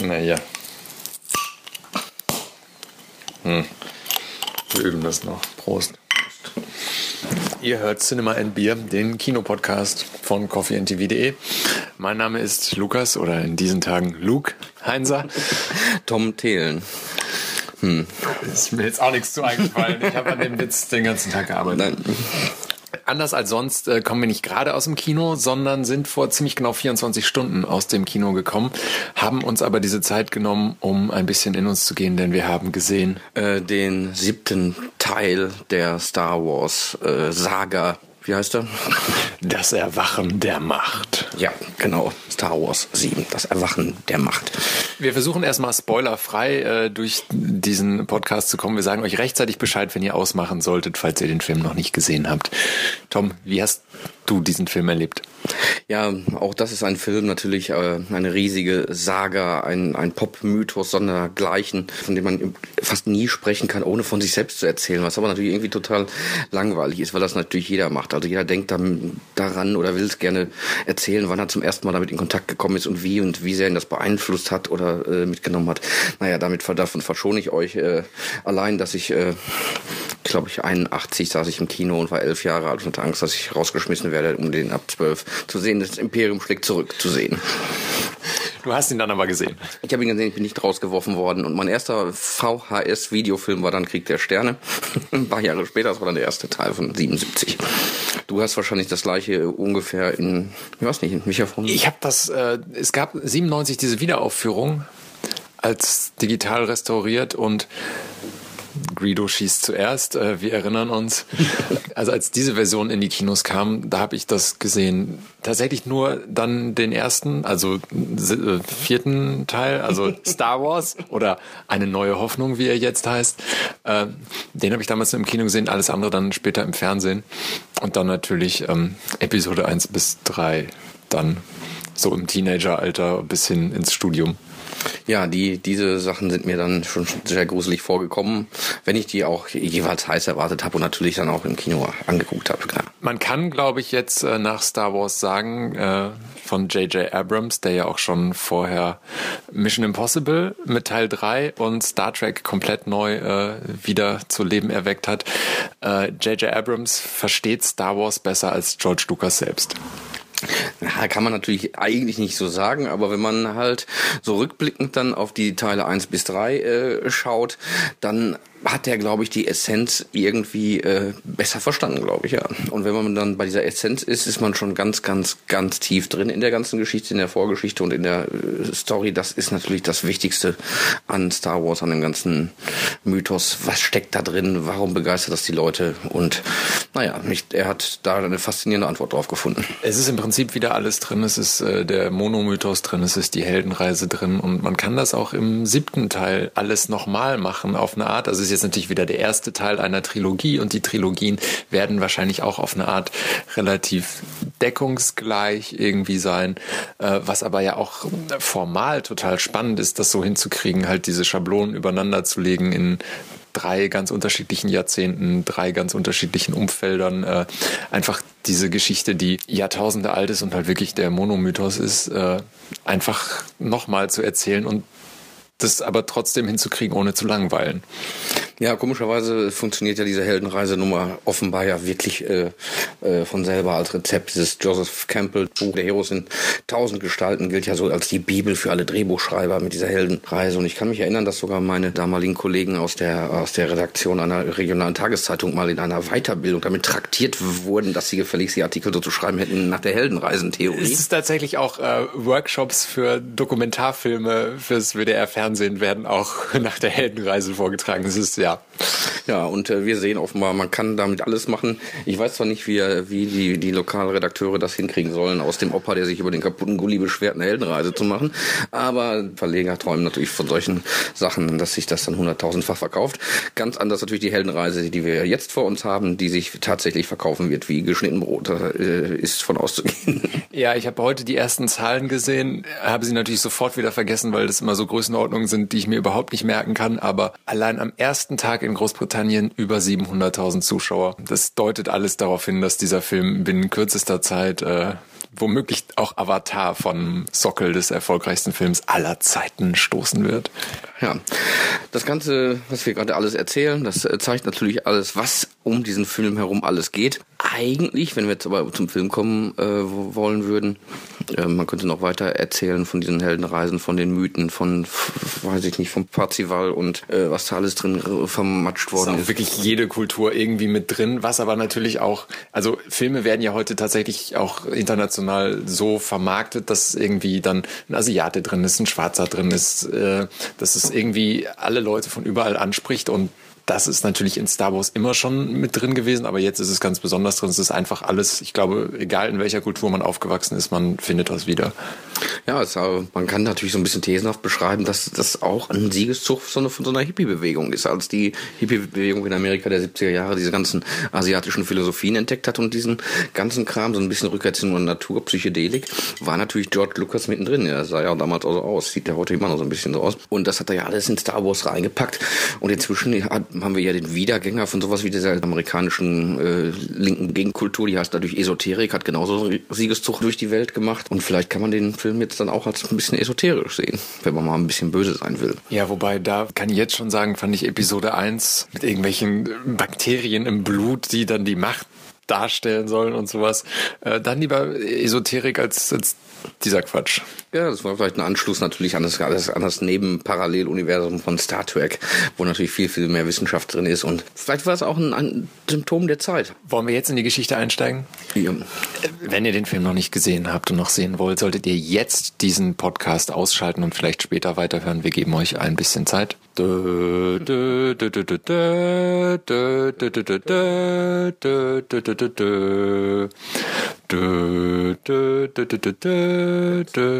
Naja. Hm. Wir üben das noch. Prost. Ihr hört Cinema and Beer, den Kinopodcast von coffeeandtv.de. Mein Name ist Lukas oder in diesen Tagen Luke Heinser. Tom Thelen. Hm. Ist mir jetzt auch nichts zu eingefallen. Ich habe an dem Witz den ganzen Tag gearbeitet. Nein. Anders als sonst äh, kommen wir nicht gerade aus dem Kino, sondern sind vor ziemlich genau 24 Stunden aus dem Kino gekommen, haben uns aber diese Zeit genommen, um ein bisschen in uns zu gehen, denn wir haben gesehen äh, den siebten Teil der Star Wars äh, Saga wie heißt er? Das Erwachen der Macht. Ja, genau. Star Wars 7, das Erwachen der Macht. Wir versuchen erstmal spoilerfrei äh, durch diesen Podcast zu kommen. Wir sagen euch rechtzeitig Bescheid, wenn ihr ausmachen solltet, falls ihr den Film noch nicht gesehen habt. Tom, wie hast du diesen Film erlebt? Ja, auch das ist ein Film, natürlich äh, eine riesige Saga, ein, ein Pop-Mythos sondergleichen, von dem man fast nie sprechen kann, ohne von sich selbst zu erzählen, was aber natürlich irgendwie total langweilig ist, weil das natürlich jeder macht. Also jeder denkt dann daran oder will es gerne erzählen, wann er zum ersten Mal damit in Kontakt gekommen ist und wie und wie sehr ihn das beeinflusst hat oder äh, mitgenommen hat. Naja, damit davon verschone ich euch äh, allein, dass ich, äh, glaube ich, 81 saß ich im Kino und war elf Jahre alt und hatte Angst, dass ich rausgeschmissen werde, um den ab zwölf zu sehen, das Imperium schlägt zurück zu sehen. Du hast ihn dann aber gesehen. Ich habe ihn gesehen, ich bin nicht rausgeworfen worden. Und mein erster VHS-Videofilm war dann Krieg der Sterne. Ein paar Jahre später, das war dann der erste Teil von 77. Du hast wahrscheinlich das gleiche ungefähr in, ich weiß nicht, in Micha von. Ich habe das, äh, es gab 97 diese Wiederaufführung als digital restauriert und Greedo schießt zuerst. Äh, wir erinnern uns. Also als diese Version in die Kinos kam, da habe ich das gesehen. Tatsächlich nur dann den ersten, also äh, vierten Teil, also Star Wars oder eine neue Hoffnung, wie er jetzt heißt. Äh, den habe ich damals im Kino gesehen, alles andere dann später im Fernsehen. Und dann natürlich ähm, Episode 1 bis 3 dann so im Teenageralter bis hin ins Studium. Ja, die, diese Sachen sind mir dann schon sehr gruselig vorgekommen, wenn ich die auch jeweils heiß erwartet habe und natürlich dann auch im Kino angeguckt habe. Klar. Man kann, glaube ich, jetzt äh, nach Star Wars sagen, äh, von J.J. Abrams, der ja auch schon vorher Mission Impossible mit Teil 3 und Star Trek komplett neu äh, wieder zu Leben erweckt hat. J.J. Äh, Abrams versteht Star Wars besser als George Lucas selbst. Ja, kann man natürlich eigentlich nicht so sagen, aber wenn man halt so rückblickend dann auf die Teile 1 bis 3 äh, schaut, dann hat er, glaube ich, die Essenz irgendwie äh, besser verstanden, glaube ich, ja. Und wenn man dann bei dieser Essenz ist, ist man schon ganz, ganz, ganz tief drin in der ganzen Geschichte, in der Vorgeschichte und in der äh, Story. Das ist natürlich das Wichtigste an Star Wars, an dem ganzen Mythos. Was steckt da drin? Warum begeistert das die Leute? Und naja, mich, er hat da eine faszinierende Antwort drauf gefunden. Es ist im Prinzip wieder alles drin. Es ist äh, der Monomythos drin, es ist die Heldenreise drin und man kann das auch im siebten Teil alles nochmal machen auf eine Art. Also jetzt natürlich wieder der erste Teil einer Trilogie und die Trilogien werden wahrscheinlich auch auf eine Art relativ deckungsgleich irgendwie sein, äh, was aber ja auch formal total spannend ist, das so hinzukriegen, halt diese Schablonen übereinander zu legen in drei ganz unterschiedlichen Jahrzehnten, drei ganz unterschiedlichen Umfeldern. Äh, einfach diese Geschichte, die Jahrtausende alt ist und halt wirklich der Monomythos ist, äh, einfach nochmal zu erzählen und das aber trotzdem hinzukriegen, ohne zu langweilen. Ja, komischerweise funktioniert ja diese Heldenreisenummer offenbar ja wirklich äh, äh, von selber als Rezept. Dieses Joseph Campbell Buch der Heroes in tausend Gestalten gilt ja so als die Bibel für alle Drehbuchschreiber mit dieser Heldenreise. Und ich kann mich erinnern, dass sogar meine damaligen Kollegen aus der aus der Redaktion einer regionalen Tageszeitung mal in einer Weiterbildung damit traktiert wurden, dass sie gefälligst die Artikel so zu schreiben hätten nach der Heldenreisentheorie. Es ist tatsächlich auch äh, Workshops für Dokumentarfilme fürs WDR-Fernsehen werden auch nach der Heldenreise vorgetragen. Das ist ja. Ja, und äh, wir sehen offenbar, man kann damit alles machen. Ich weiß zwar nicht, wie, wie die, die Lokalredakteure das hinkriegen sollen, aus dem Opa, der sich über den kaputten Gulli beschwert, eine Heldenreise zu machen. Aber Verleger träumen natürlich von solchen Sachen, dass sich das dann hunderttausendfach verkauft. Ganz anders natürlich die Heldenreise, die wir jetzt vor uns haben, die sich tatsächlich verkaufen wird wie geschnitten Brot. Da äh, ist von auszugehen. Ja, ich habe heute die ersten Zahlen gesehen, habe sie natürlich sofort wieder vergessen, weil das immer so Größenordnungen sind, die ich mir überhaupt nicht merken kann. Aber allein am ersten Tag in Großbritannien über 700.000 Zuschauer. Das deutet alles darauf hin, dass dieser Film binnen kürzester Zeit äh, womöglich auch Avatar von Sockel des erfolgreichsten Films aller Zeiten stoßen wird. Ja, das Ganze, was wir gerade alles erzählen, das äh, zeigt natürlich alles, was um diesen Film herum alles geht. Eigentlich, wenn wir jetzt aber zum Film kommen äh, wollen würden, äh, man könnte noch weiter erzählen von diesen Heldenreisen, von den Mythen, von, weiß ich nicht, vom Parzival und äh, was da alles drin vermatscht worden ist. ist. wirklich jede Kultur irgendwie mit drin, was aber natürlich auch, also Filme werden ja heute tatsächlich auch international so vermarktet, dass irgendwie dann ein Asiate drin ist, ein Schwarzer drin ist, äh, dass es irgendwie alle Leute von überall anspricht und das ist natürlich in Star Wars immer schon mit drin gewesen, aber jetzt ist es ganz besonders drin. Es ist einfach alles, ich glaube, egal in welcher Kultur man aufgewachsen ist, man findet was wieder. Ja, es, man kann natürlich so ein bisschen thesenhaft beschreiben, dass das auch ein Siegeszug von so einer Hippie-Bewegung ist. Als die Hippie-Bewegung in Amerika der 70er Jahre diese ganzen asiatischen Philosophien entdeckt hat und diesen ganzen Kram, so ein bisschen Rückkehr zur Natur, Psychedelik, war natürlich George Lucas mittendrin. Er sah ja damals auch so aus, sieht ja heute immer noch so ein bisschen so aus. Und das hat er ja alles in Star Wars reingepackt. Und inzwischen hat haben wir ja den Wiedergänger von sowas wie dieser amerikanischen äh, linken Gegenkultur, die heißt dadurch Esoterik, hat genauso Siegeszug durch die Welt gemacht. Und vielleicht kann man den Film jetzt dann auch als ein bisschen esoterisch sehen, wenn man mal ein bisschen böse sein will. Ja, wobei da kann ich jetzt schon sagen, fand ich Episode 1 mit irgendwelchen Bakterien im Blut, die dann die Macht darstellen sollen und sowas. Äh, dann lieber Esoterik als, als dieser Quatsch. Ja, das war vielleicht ein Anschluss natürlich an das, an das Nebenparalleluniversum von Star Trek, wo natürlich viel, viel mehr Wissenschaft drin ist und vielleicht war es auch ein, ein Symptom der Zeit. Wollen wir jetzt in die Geschichte einsteigen? Ja. Wenn ihr den Film noch nicht gesehen habt und noch sehen wollt, solltet ihr jetzt diesen Podcast ausschalten und vielleicht später weiterhören. Wir geben euch ein bisschen Zeit.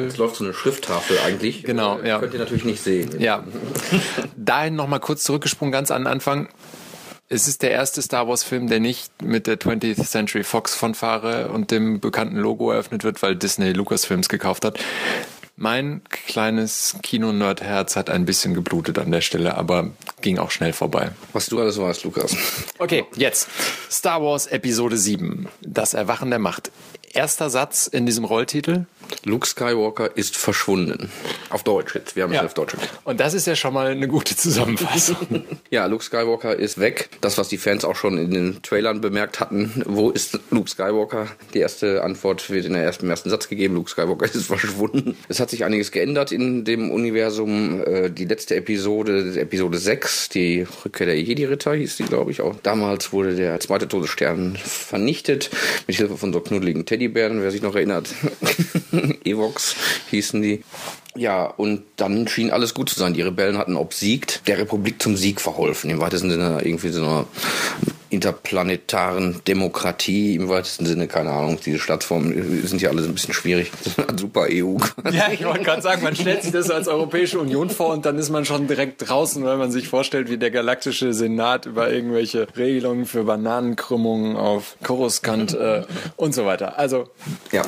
Es läuft so eine Schrifttafel eigentlich. Genau, ja. Könnt ihr natürlich nicht sehen. Ja. Dahin nochmal kurz zurückgesprungen, ganz an den Anfang. Es ist der erste Star Wars Film, der nicht mit der 20th Century Fox Fanfare und dem bekannten Logo eröffnet wird, weil Disney Lucasfilms gekauft hat. Mein kleines Kino-Nerd-Herz hat ein bisschen geblutet an der Stelle, aber ging auch schnell vorbei. Was du alles weißt, Lukas. Okay, jetzt. Star Wars Episode 7. Das Erwachen der Macht erster Satz in diesem Rolltitel? Luke Skywalker ist verschwunden. Auf Deutsch jetzt. Wir haben ja. es auf Deutsch. Und das ist ja schon mal eine gute Zusammenfassung. ja, Luke Skywalker ist weg. Das, was die Fans auch schon in den Trailern bemerkt hatten. Wo ist Luke Skywalker? Die erste Antwort wird in der ersten, im ersten Satz gegeben. Luke Skywalker ist verschwunden. Es hat sich einiges geändert in dem Universum. Äh, die letzte Episode, Episode 6, die Rückkehr der Jedi-Ritter hieß die, glaube ich auch. Damals wurde der zweite Todesstern vernichtet. Mit Hilfe von so knuddeligen Teddy Teddybären, wer sich noch erinnert. Evox hießen die. Ja, und dann schien alles gut zu sein. Die Rebellen hatten obsiegt, der Republik zum Sieg verholfen. Im weitesten Sinne irgendwie so einer interplanetaren Demokratie im weitesten Sinne, keine Ahnung, diese Staatsformen sind ja alle so ein bisschen schwierig. Super EU. Ja, ich wollte gerade sagen, man stellt sich das als Europäische Union vor und dann ist man schon direkt draußen, weil man sich vorstellt, wie der galaktische Senat über irgendwelche Regelungen für Bananenkrümmungen auf Coruscant äh, und so weiter. Also. Ja,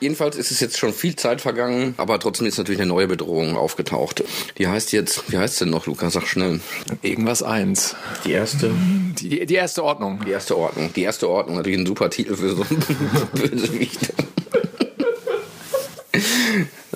jedenfalls ist es jetzt schon viel Zeit vergangen, aber trotzdem ist natürlich eine neue Bedrohung aufgetaucht. Die heißt jetzt, wie heißt es denn noch, Lukas? Sag schnell. Irgendwas eins. Die erste? Die, die erste Ordnung. Die erste Ordnung. Die erste Ordnung, natürlich ein super Titel für so einen Bösewicht.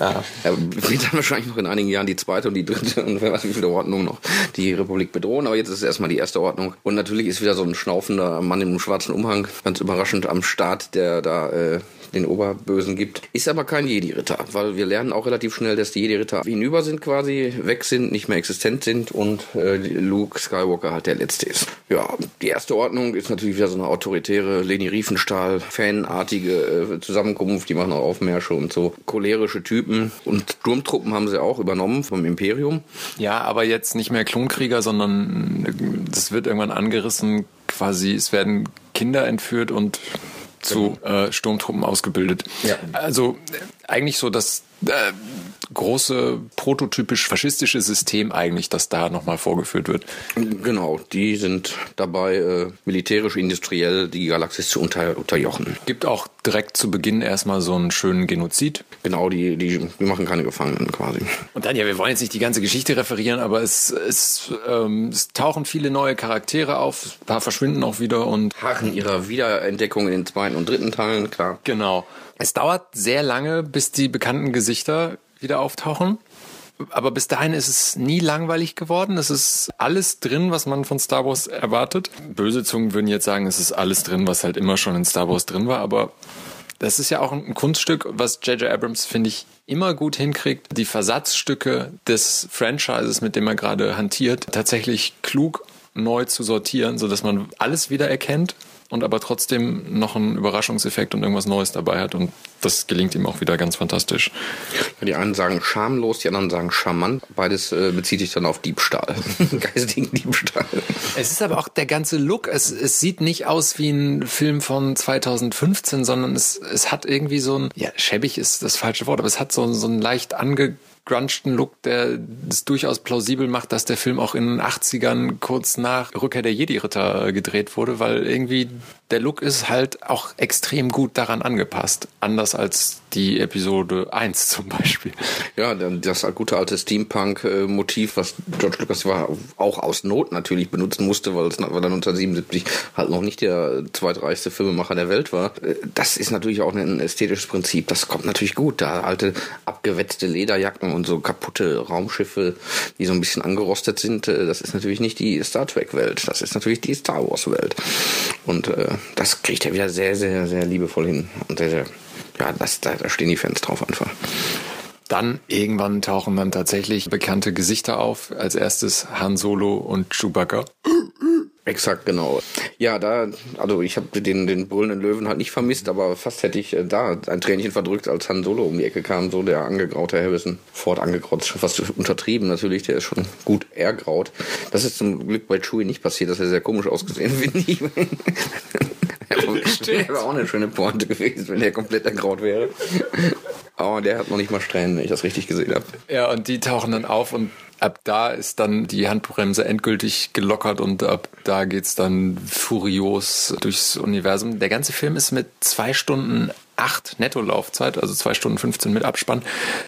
Ja. Er wird dann wahrscheinlich noch in einigen Jahren die zweite und die dritte und wer weiß wie viele Ordnungen noch die Republik bedrohen. Aber jetzt ist es erstmal die erste Ordnung. Und natürlich ist wieder so ein schnaufender Mann im schwarzen Umhang ganz überraschend am Start, der da äh, den Oberbösen gibt. Ist aber kein Jedi-Ritter, weil wir lernen auch relativ schnell, dass die Jedi-Ritter hinüber sind quasi, weg sind, nicht mehr existent sind und äh, Luke Skywalker halt der Letzte ist. Ja, die erste Ordnung ist natürlich wieder so eine autoritäre Leni Riefenstahl, fanartige äh, Zusammenkunft, die machen auch Aufmärsche und so cholerische Typen und Sturmtruppen haben sie auch übernommen vom Imperium. Ja, aber jetzt nicht mehr Klonkrieger, sondern äh, das wird irgendwann angerissen, quasi es werden Kinder entführt und zu genau. äh, Sturmtruppen ausgebildet. Ja. Also eigentlich so das äh, große prototypisch faschistische System eigentlich, das da nochmal vorgeführt wird. Genau, die sind dabei, äh, militärisch, industriell die Galaxis zu unter, unterjochen. Gibt auch direkt zu Beginn erstmal so einen schönen Genozid. Genau, die, die, die machen keine Gefangenen quasi. Und dann, ja, wir wollen jetzt nicht die ganze Geschichte referieren, aber es, es, ähm, es tauchen viele neue Charaktere auf, ein paar verschwinden auch wieder und harren ihrer Wiederentdeckung in den zweiten und dritten Teilen, klar. Genau. Es dauert sehr lange, bis die bekannten Gesichter wieder auftauchen. Aber bis dahin ist es nie langweilig geworden. Es ist alles drin, was man von Star Wars erwartet. Böse Zungen würden jetzt sagen, es ist alles drin, was halt immer schon in Star Wars drin war. Aber das ist ja auch ein Kunststück, was J.J. Abrams, finde ich, immer gut hinkriegt, die Versatzstücke des Franchises, mit dem er gerade hantiert, tatsächlich klug neu zu sortieren, so dass man alles wieder erkennt und aber trotzdem noch einen Überraschungseffekt und irgendwas Neues dabei hat. Und das gelingt ihm auch wieder ganz fantastisch. Die einen sagen schamlos, die anderen sagen charmant. Beides äh, bezieht sich dann auf Diebstahl, geistigen Diebstahl. Es ist aber auch der ganze Look. Es, es sieht nicht aus wie ein Film von 2015, sondern es, es hat irgendwie so ein, ja, schäbig ist das falsche Wort, aber es hat so, so ein leicht ange grunchten Look, der es durchaus plausibel macht, dass der Film auch in den 80ern kurz nach Rückkehr der Jedi-Ritter gedreht wurde, weil irgendwie der Look ist halt auch extrem gut daran angepasst. Anders als die Episode 1 zum Beispiel. Ja, das gute alte Steampunk-Motiv, was George Lucas war, auch aus Not natürlich benutzen musste, weil es weil er 1977 halt noch nicht der zweitreichste Filmemacher der Welt war. Das ist natürlich auch ein ästhetisches Prinzip. Das kommt natürlich gut. Da alte abgewetzte Lederjacken und so kaputte Raumschiffe, die so ein bisschen angerostet sind, äh, das ist natürlich nicht die Star Trek-Welt. Das ist natürlich die Star Wars-Welt. Und äh, das kriegt er wieder sehr, sehr, sehr liebevoll hin. Und sehr, sehr ja, das, da, da stehen die Fans drauf einfach. Dann irgendwann tauchen dann tatsächlich bekannte Gesichter auf. Als erstes Han Solo und Chewbacca. Exakt, genau. Ja, da, also ich habe den, den brüllenden Löwen halt nicht vermisst, aber fast hätte ich äh, da ein Tränchen verdrückt, als Han Solo um die Ecke kam, so der angegraute Harrison Ford angegraut, schon fast untertrieben natürlich, der ist schon gut ergraut. Das ist zum Glück bei Chewie nicht passiert, das hätte sehr komisch ausgesehen, finde ich. wäre auch eine schöne Pointe gewesen, wenn der komplett ergraut wäre. Aber der hat noch nicht mal Strähnen, wenn ich das richtig gesehen habe. Ja, und die tauchen dann auf und ab da ist dann die Handbremse endgültig gelockert und ab da geht's dann furios durchs Universum. Der ganze Film ist mit zwei Stunden acht Netto-Laufzeit, also zwei Stunden 15 mit Abspann,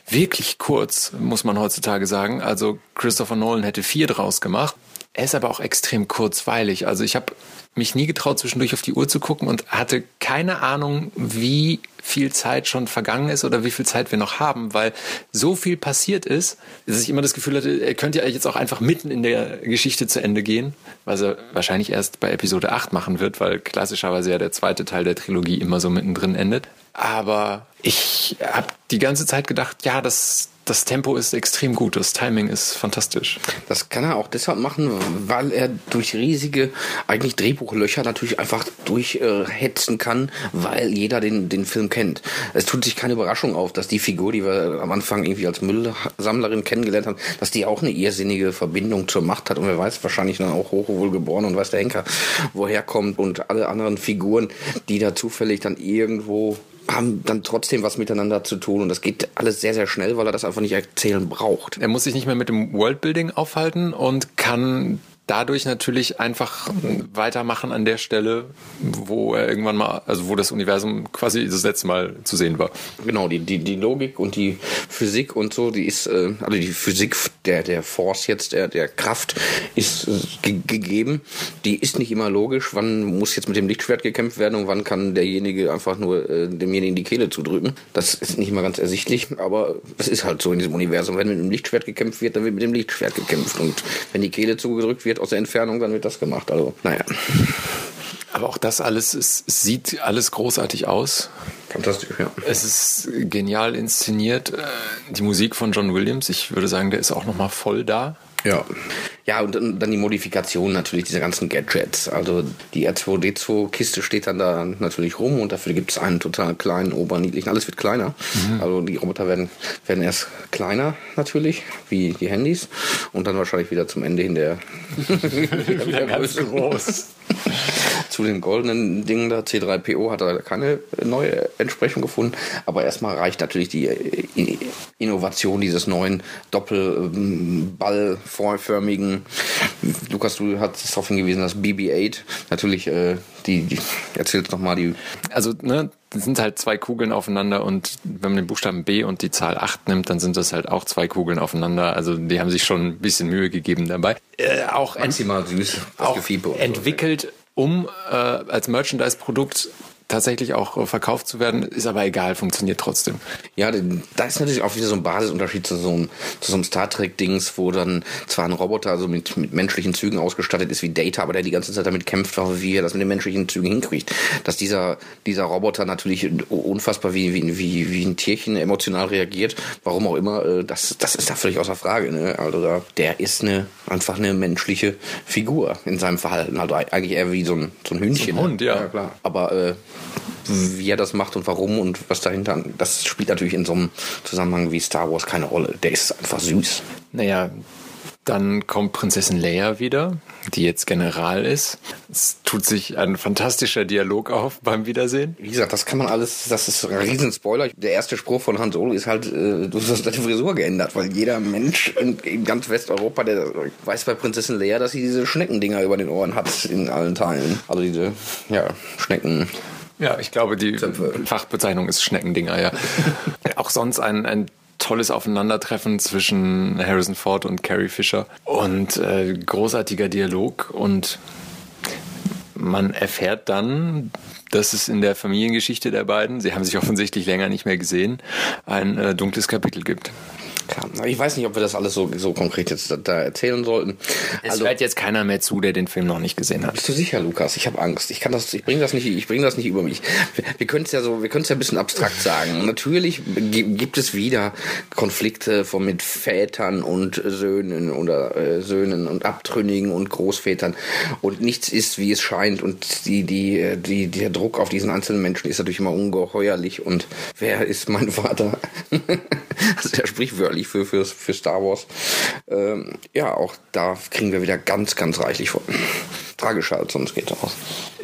wirklich kurz, muss man heutzutage sagen. Also Christopher Nolan hätte vier draus gemacht. Er ist aber auch extrem kurzweilig. Also ich habe mich nie getraut, zwischendurch auf die Uhr zu gucken und hatte keine Ahnung, wie viel Zeit schon vergangen ist oder wie viel Zeit wir noch haben, weil so viel passiert ist, dass ich immer das Gefühl hatte, er könnte ja jetzt auch einfach mitten in der Geschichte zu Ende gehen, was er wahrscheinlich erst bei Episode 8 machen wird, weil klassischerweise ja der zweite Teil der Trilogie immer so mittendrin endet. Aber ich habe die ganze Zeit gedacht, ja, das, das Tempo ist extrem gut, das Timing ist fantastisch. Das kann er auch deshalb machen, weil er durch riesige, eigentlich Drehbuchlöcher natürlich einfach durchhetzen äh, kann, weil jeder den, den Film kennt. Es tut sich keine Überraschung auf, dass die Figur, die wir am Anfang irgendwie als Müllsammlerin kennengelernt haben, dass die auch eine irrsinnige Verbindung zur Macht hat und wer weiß, wahrscheinlich dann auch hochwohl geboren und weiß der Henker, woher kommt und alle anderen Figuren, die da zufällig dann irgendwo haben dann trotzdem was miteinander zu tun und das geht alles sehr, sehr schnell, weil er das einfach nicht erzählen braucht. Er muss sich nicht mehr mit dem Worldbuilding aufhalten und kann dadurch natürlich einfach weitermachen an der Stelle, wo er irgendwann mal, also wo das Universum quasi das letzte Mal zu sehen war. Genau, die, die, die Logik und die Physik und so, die ist, äh, also die Physik der, der Force jetzt, der, der Kraft ist äh, gegeben. Die ist nicht immer logisch. Wann muss jetzt mit dem Lichtschwert gekämpft werden und wann kann derjenige einfach nur äh, demjenigen die Kehle zudrücken? Das ist nicht mal ganz ersichtlich, aber es ist halt so in diesem Universum. Wenn mit dem Lichtschwert gekämpft wird, dann wird mit dem Lichtschwert gekämpft. Und wenn die Kehle zugedrückt wird, wird aus der Entfernung, dann wird das gemacht. Also, naja. Aber auch das alles, es sieht alles großartig aus. Fantastisch, ja. Es ist genial inszeniert. Äh, die Musik von John Williams, ich würde sagen, der ist auch nochmal voll da. Ja. Ja, und dann die Modifikation natürlich dieser ganzen Gadgets. Also die R2D2-Kiste steht dann da natürlich rum und dafür gibt es einen total kleinen, oberniedlichen. Alles wird kleiner. Mhm. Also die Roboter werden, werden erst kleiner natürlich, wie die Handys. Und dann wahrscheinlich wieder zum Ende hin der, wieder ganz groß. Zu den goldenen Dingen da, C3PO hat er keine neue Entsprechung gefunden. Aber erstmal reicht natürlich die Innovation dieses neuen Doppelballförmigen. Lukas, du hast darauf hingewiesen, dass BB-8 natürlich äh, die, die erzählt nochmal die. Also, ne, das sind halt zwei Kugeln aufeinander und wenn man den Buchstaben B und die Zahl 8 nimmt, dann sind das halt auch zwei Kugeln aufeinander. Also die haben sich schon ein bisschen Mühe gegeben dabei. Äh, auch maximal süß, auch entwickelt, um äh, als Merchandise-Produkt tatsächlich auch verkauft zu werden, ist aber egal, funktioniert trotzdem. Ja, da ist natürlich auch wieder so ein Basisunterschied zu so einem, zu so einem Star Trek-Dings, wo dann zwar ein Roboter also mit, mit menschlichen Zügen ausgestattet ist wie Data, aber der die ganze Zeit damit kämpft, wie er das mit den menschlichen Zügen hinkriegt. Dass dieser, dieser Roboter natürlich unfassbar wie, wie, wie, wie ein Tierchen emotional reagiert, warum auch immer, äh, das, das ist da völlig außer Frage. Ne? Also da, der ist eine, einfach eine menschliche Figur in seinem Verhalten. Also eigentlich eher wie so ein, so ein Hündchen. So ein Hund, ja. ja klar. Aber äh, wie er das macht und warum und was dahinter, das spielt natürlich in so einem Zusammenhang wie Star Wars keine Rolle. Der ist einfach süß. Naja, dann kommt Prinzessin Leia wieder, die jetzt General ist. Es tut sich ein fantastischer Dialog auf beim Wiedersehen. Wie gesagt, das kann man alles, das ist ein Riesenspoiler. Der erste Spruch von Han Solo ist halt, äh, du hast deine Frisur geändert, weil jeder Mensch in, in, ganz Westeuropa, der weiß bei Prinzessin Leia, dass sie diese Schneckendinger über den Ohren hat in allen Teilen. Also diese, ja, Schnecken. Ja, ich glaube, die Zöpfe. Fachbezeichnung ist Schneckendinger, ja. Auch sonst ein, ein tolles Aufeinandertreffen zwischen Harrison Ford und Carrie Fisher und äh, großartiger Dialog und man erfährt dann, dass es in der Familiengeschichte der beiden, sie haben sich offensichtlich länger nicht mehr gesehen, ein äh, dunkles Kapitel gibt. Klar. Ich weiß nicht, ob wir das alles so, so konkret jetzt da, da erzählen sollten. Es also, hört jetzt keiner mehr zu, der den Film noch nicht gesehen hat. Bist du sicher, Lukas? Ich habe Angst. Ich kann das, ich bringe das nicht, ich bringe das nicht über mich. Wir, wir können es ja so, wir können es ja ein bisschen abstrakt sagen. Natürlich gibt es wieder Konflikte von mit Vätern und Söhnen oder äh, Söhnen und Abtrünnigen und Großvätern und nichts ist, wie es scheint und die, die, äh, die, der Druck auf diesen einzelnen Menschen ist natürlich immer ungeheuerlich und wer ist mein Vater? also er sprichwörtlich sprichwörtlich für, für, für Star Wars. Ähm, ja, auch da kriegen wir wieder ganz, ganz reichlich vor. Tragischer als sonst geht aus.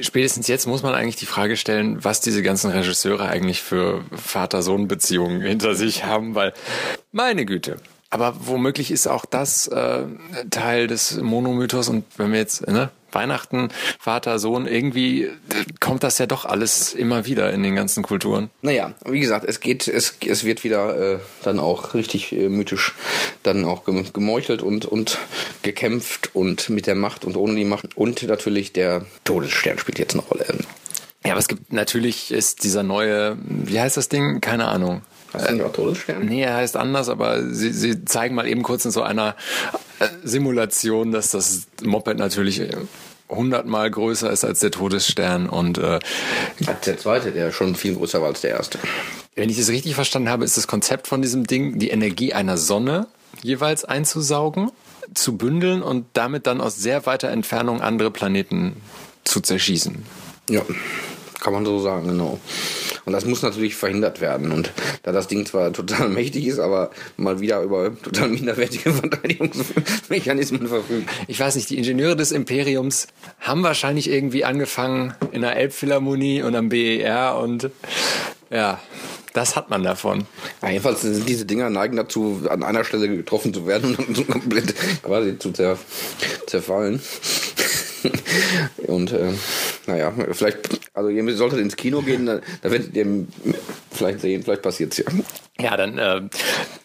Spätestens jetzt muss man eigentlich die Frage stellen, was diese ganzen Regisseure eigentlich für Vater-Sohn-Beziehungen hinter sich haben, weil, meine Güte, aber womöglich ist auch das äh, Teil des Monomythos und wenn wir jetzt, ne, Weihnachten, Vater, Sohn, irgendwie kommt das ja doch alles immer wieder in den ganzen Kulturen. Naja, wie gesagt, es geht, es, es wird wieder äh, dann auch richtig äh, mythisch dann auch gemeuchelt und, und gekämpft und mit der Macht und ohne die Macht. Und natürlich der Todesstern spielt jetzt eine Rolle. Ja, aber es gibt natürlich ist dieser neue, wie heißt das Ding? Keine Ahnung. Du nicht auch Todesstern? Nee, er heißt anders, aber sie, sie zeigen mal eben kurz in so einer äh, Simulation, dass das Moped natürlich hundertmal größer ist als der Todesstern und äh, der zweite, der schon viel größer war als der erste. Wenn ich das richtig verstanden habe, ist das Konzept von diesem Ding, die Energie einer Sonne jeweils einzusaugen, zu bündeln und damit dann aus sehr weiter Entfernung andere Planeten zu zerschießen. Ja, kann man so sagen, genau. Und das muss natürlich verhindert werden. Und da das Ding zwar total mächtig ist, aber mal wieder über total minderwertige Verteidigungsmechanismen verfügt. Ich weiß nicht, die Ingenieure des Imperiums haben wahrscheinlich irgendwie angefangen in der Elbphilharmonie und am BER und ja, das hat man davon. Ja, jedenfalls sind diese Dinger neigen dazu, an einer Stelle getroffen zu werden und dann komplett quasi zu zerfallen. und äh, naja, vielleicht, also ihr solltet ins Kino gehen, da, da werdet ihr vielleicht sehen, vielleicht passiert es ja. Ja, dann äh,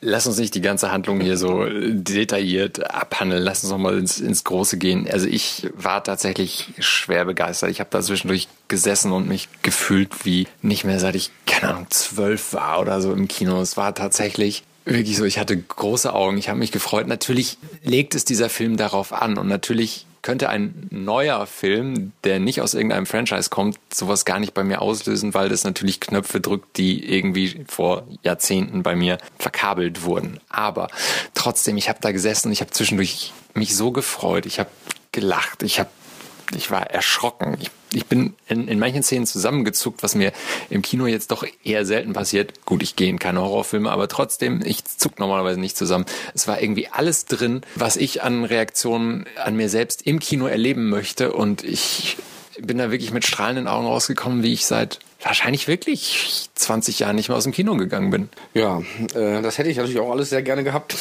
lass uns nicht die ganze Handlung hier so detailliert abhandeln. Lass uns noch mal ins, ins Große gehen. Also ich war tatsächlich schwer begeistert. Ich habe da zwischendurch gesessen und mich gefühlt wie nicht mehr seit ich, keine Ahnung, zwölf war oder so im Kino. Es war tatsächlich wirklich so, ich hatte große Augen. Ich habe mich gefreut. Natürlich legt es dieser Film darauf an und natürlich könnte ein neuer Film, der nicht aus irgendeinem Franchise kommt, sowas gar nicht bei mir auslösen, weil das natürlich Knöpfe drückt, die irgendwie vor Jahrzehnten bei mir verkabelt wurden. Aber trotzdem, ich habe da gesessen und ich habe zwischendurch mich so gefreut. Ich habe gelacht. Ich habe ich war erschrocken. Ich, ich bin in, in manchen Szenen zusammengezuckt, was mir im Kino jetzt doch eher selten passiert. Gut, ich gehe in keine Horrorfilme, aber trotzdem, ich zuck normalerweise nicht zusammen. Es war irgendwie alles drin, was ich an Reaktionen an mir selbst im Kino erleben möchte und ich bin da wirklich mit strahlenden Augen rausgekommen, wie ich seit wahrscheinlich wirklich 20 Jahren nicht mehr aus dem Kino gegangen bin. Ja, äh, das hätte ich natürlich auch alles sehr gerne gehabt,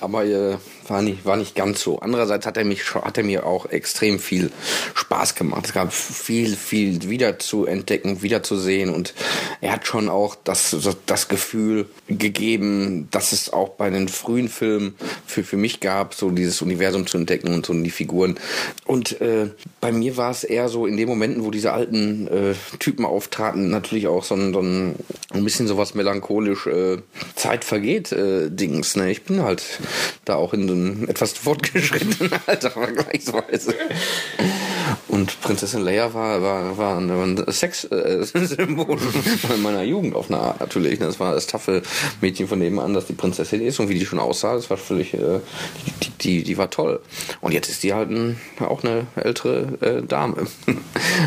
aber äh, war nicht, war nicht ganz so. Andererseits hat er mich, hat er mir auch extrem viel Spaß gemacht. Es gab viel, viel wieder zu entdecken, wieder zu sehen und er hat schon auch das, das Gefühl gegeben, dass es auch bei den frühen Filmen für, für mich gab, so dieses Universum zu entdecken und so die Figuren. Und äh, bei mir war es eher so in den Momenten, wo diese alten äh, Typen auftraten, natürlich auch so ein, so ein, ein bisschen sowas melancholisch äh, Zeit vergeht äh, Dings. Ne? Ich bin halt da auch in einem etwas fortgeschrittenen Alter vergleichsweise. Und Prinzessin Leia war, war, war ein Sex-Symbol äh, in meiner Jugend auf eine Art natürlich. Das war das taffe Mädchen von nebenan, dass die Prinzessin ist und wie die schon aussah, das war völlig, äh, die, die, die war toll. Und jetzt ist die halt ein, auch eine ältere äh, Dame.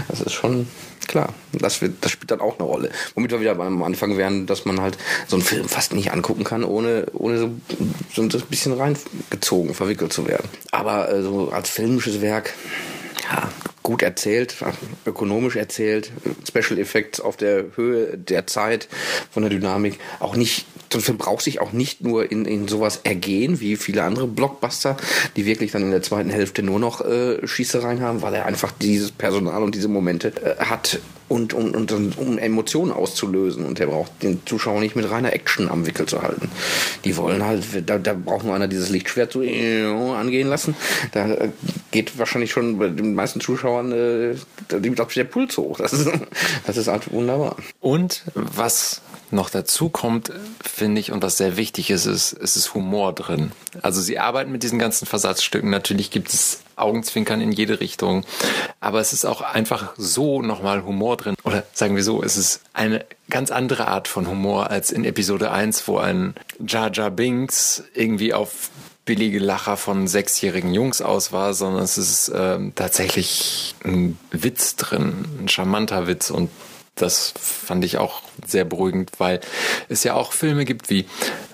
Das ist schon klar, das, wird, das spielt dann auch eine Rolle. Womit wir wieder am Anfang wären, dass man halt so einen Film fast nicht angucken kann, ohne, ohne so, so ein bisschen reingezogen, verwickelt zu werden. Aber äh, so als filmisches Werk, ja, gut erzählt, ökonomisch erzählt, Special Effects auf der Höhe der Zeit, von der Dynamik, auch nicht so ein Film braucht sich auch nicht nur in, in sowas ergehen wie viele andere Blockbuster, die wirklich dann in der zweiten Hälfte nur noch äh, Schießereien haben, weil er einfach dieses Personal und diese Momente äh, hat und, und, und um Emotionen auszulösen. Und er braucht den Zuschauer nicht mit reiner Action am Wickel zu halten. Die wollen halt, da, da braucht nur einer dieses Lichtschwert so äh, angehen lassen. Da äh, geht wahrscheinlich schon bei den meisten Zuschauern äh, der Puls hoch. Das ist, das ist halt wunderbar. Und was noch dazu kommt, finde ich, und was sehr wichtig ist, ist, es ist Humor drin. Also sie arbeiten mit diesen ganzen Versatzstücken. Natürlich gibt es Augenzwinkern in jede Richtung. Aber es ist auch einfach so nochmal Humor drin. Oder sagen wir so, es ist eine ganz andere Art von Humor als in Episode 1, wo ein Jar Jar Binks irgendwie auf billige Lacher von sechsjährigen Jungs aus war, sondern es ist ähm, tatsächlich ein Witz drin, ein charmanter Witz und das fand ich auch sehr beruhigend, weil es ja auch Filme gibt wie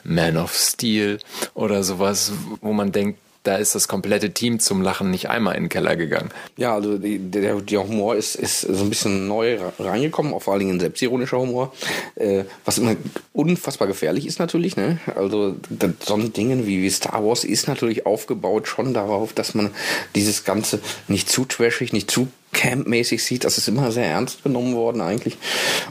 Man of Steel oder sowas, wo man denkt, da ist das komplette Team zum Lachen nicht einmal in den Keller gegangen. Ja, also die, der, der Humor ist, ist so ein bisschen neu reingekommen, auch vor allen Dingen selbstironischer Humor, äh, was immer unfassbar gefährlich ist natürlich. Ne? Also so ein Ding wie, wie Star Wars ist natürlich aufgebaut schon darauf, dass man dieses Ganze nicht zu trashig, nicht zu campmäßig sieht. Das ist immer sehr ernst genommen worden eigentlich.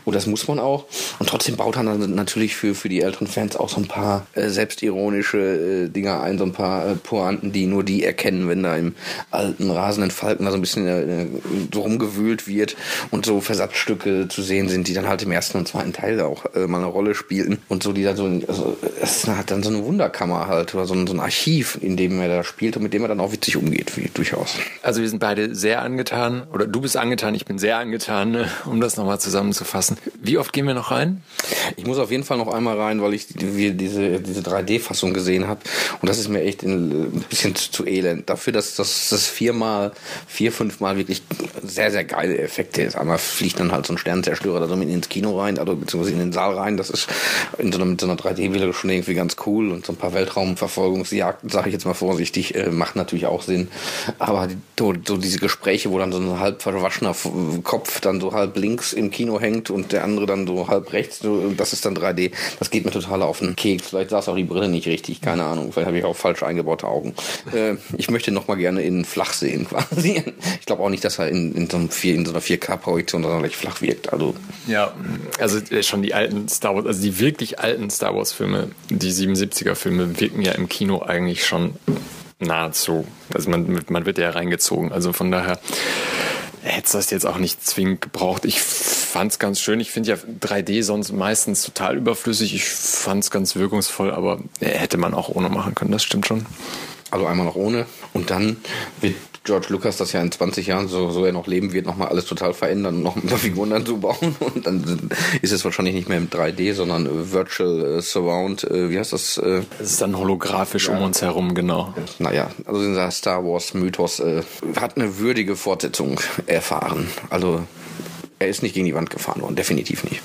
Und das muss man auch. Und trotzdem baut er dann natürlich für, für die älteren Fans auch so ein paar äh, selbstironische äh, Dinger ein, so ein paar äh, Pointen, die nur die erkennen, wenn da im alten rasenden Falken da so ein bisschen äh, so rumgewühlt wird und so Versatzstücke zu sehen sind, die dann halt im ersten und zweiten Teil auch äh, mal eine Rolle spielten. Und so, die dann so, also, es hat dann so eine Wunderkammer halt oder so ein, so ein Archiv, in dem er da spielt und mit dem er dann auch witzig umgeht, wie, durchaus. Also wir sind beide sehr angetan oder du bist angetan, ich bin sehr angetan, ne, um das nochmal zusammenzufassen. Wie oft gehen wir noch rein? Ich muss auf jeden Fall noch einmal rein, weil ich diese, diese 3D-Fassung gesehen habe. Und das ist mir echt ein bisschen zu, zu elend. Dafür, dass das, viermal, vier, fünfmal wirklich sehr, sehr geile Effekte ist. Einmal fliegt dann halt so ein Sternzerstörer da so mit ins Kino rein, also beziehungsweise in den Saal rein. Das ist in so einer, mit so einer 3D-Brille schon irgendwie ganz cool. Und so ein paar Weltraumverfolgungsjagden, sage ich jetzt mal vorsichtig, äh, macht natürlich auch Sinn. Aber die, so, so diese Gespräche, wo dann so ein halb verwaschener Kopf dann so halb links im Kino hängt und der andere dann so halb rechts, das ist dann 3D. Das geht mir total auf den Keks. Vielleicht saß auch die Brille nicht richtig, keine Ahnung. Vielleicht habe ich auch falsch eingebaute Augen. Äh, ich möchte noch mal gerne in flach sehen quasi. Ich glaube auch nicht, dass er in, in, so, einem 4, in so einer 4K-Projektion sonderlich flach wirkt. Also ja, also äh, schon die alten Star Wars, also die wirklich alten Star Wars-Filme, die 77er-Filme wirken ja im Kino eigentlich schon nahezu. Also man, man wird ja reingezogen. Also von daher hätte das jetzt auch nicht zwingend gebraucht. Ich fand es ganz schön. Ich finde ja 3D sonst meistens total überflüssig. Ich fand es ganz wirkungsvoll, aber hätte man auch ohne machen können. Das stimmt schon. Also einmal noch ohne. Und dann wird George Lucas das ja in 20 Jahren, so, so er noch leben wird, nochmal alles total verändern und noch ein paar Figuren dann zu bauen. Und dann ist es wahrscheinlich nicht mehr im 3D, sondern Virtual äh, Surround, äh, wie heißt das? Äh? Es ist dann holographisch ja. um uns herum, genau. Naja, also dieser Star Wars Mythos äh, hat eine würdige Fortsetzung erfahren. Also er ist nicht gegen die Wand gefahren worden, definitiv nicht.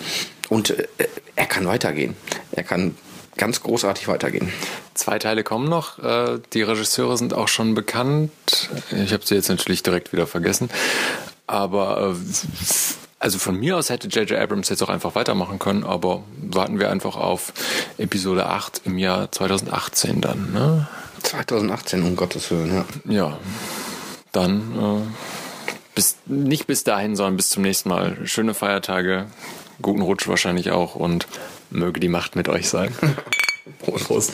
Und äh, er kann weitergehen. Er kann ganz großartig weitergehen. Zwei Teile kommen noch. Äh, die Regisseure sind auch schon bekannt. Ich habe sie jetzt natürlich direkt wieder vergessen. Aber äh, Also von mir aus hätte J.J. Abrams jetzt auch einfach weitermachen können, aber warten wir einfach auf Episode 8 im Jahr 2018 dann. Ne? 2018, um Gottes Willen, ja. Ja, dann äh, bis, nicht bis dahin, sondern bis zum nächsten Mal. Schöne Feiertage, guten Rutsch wahrscheinlich auch und möge die Macht mit euch sein. Prost. Prost.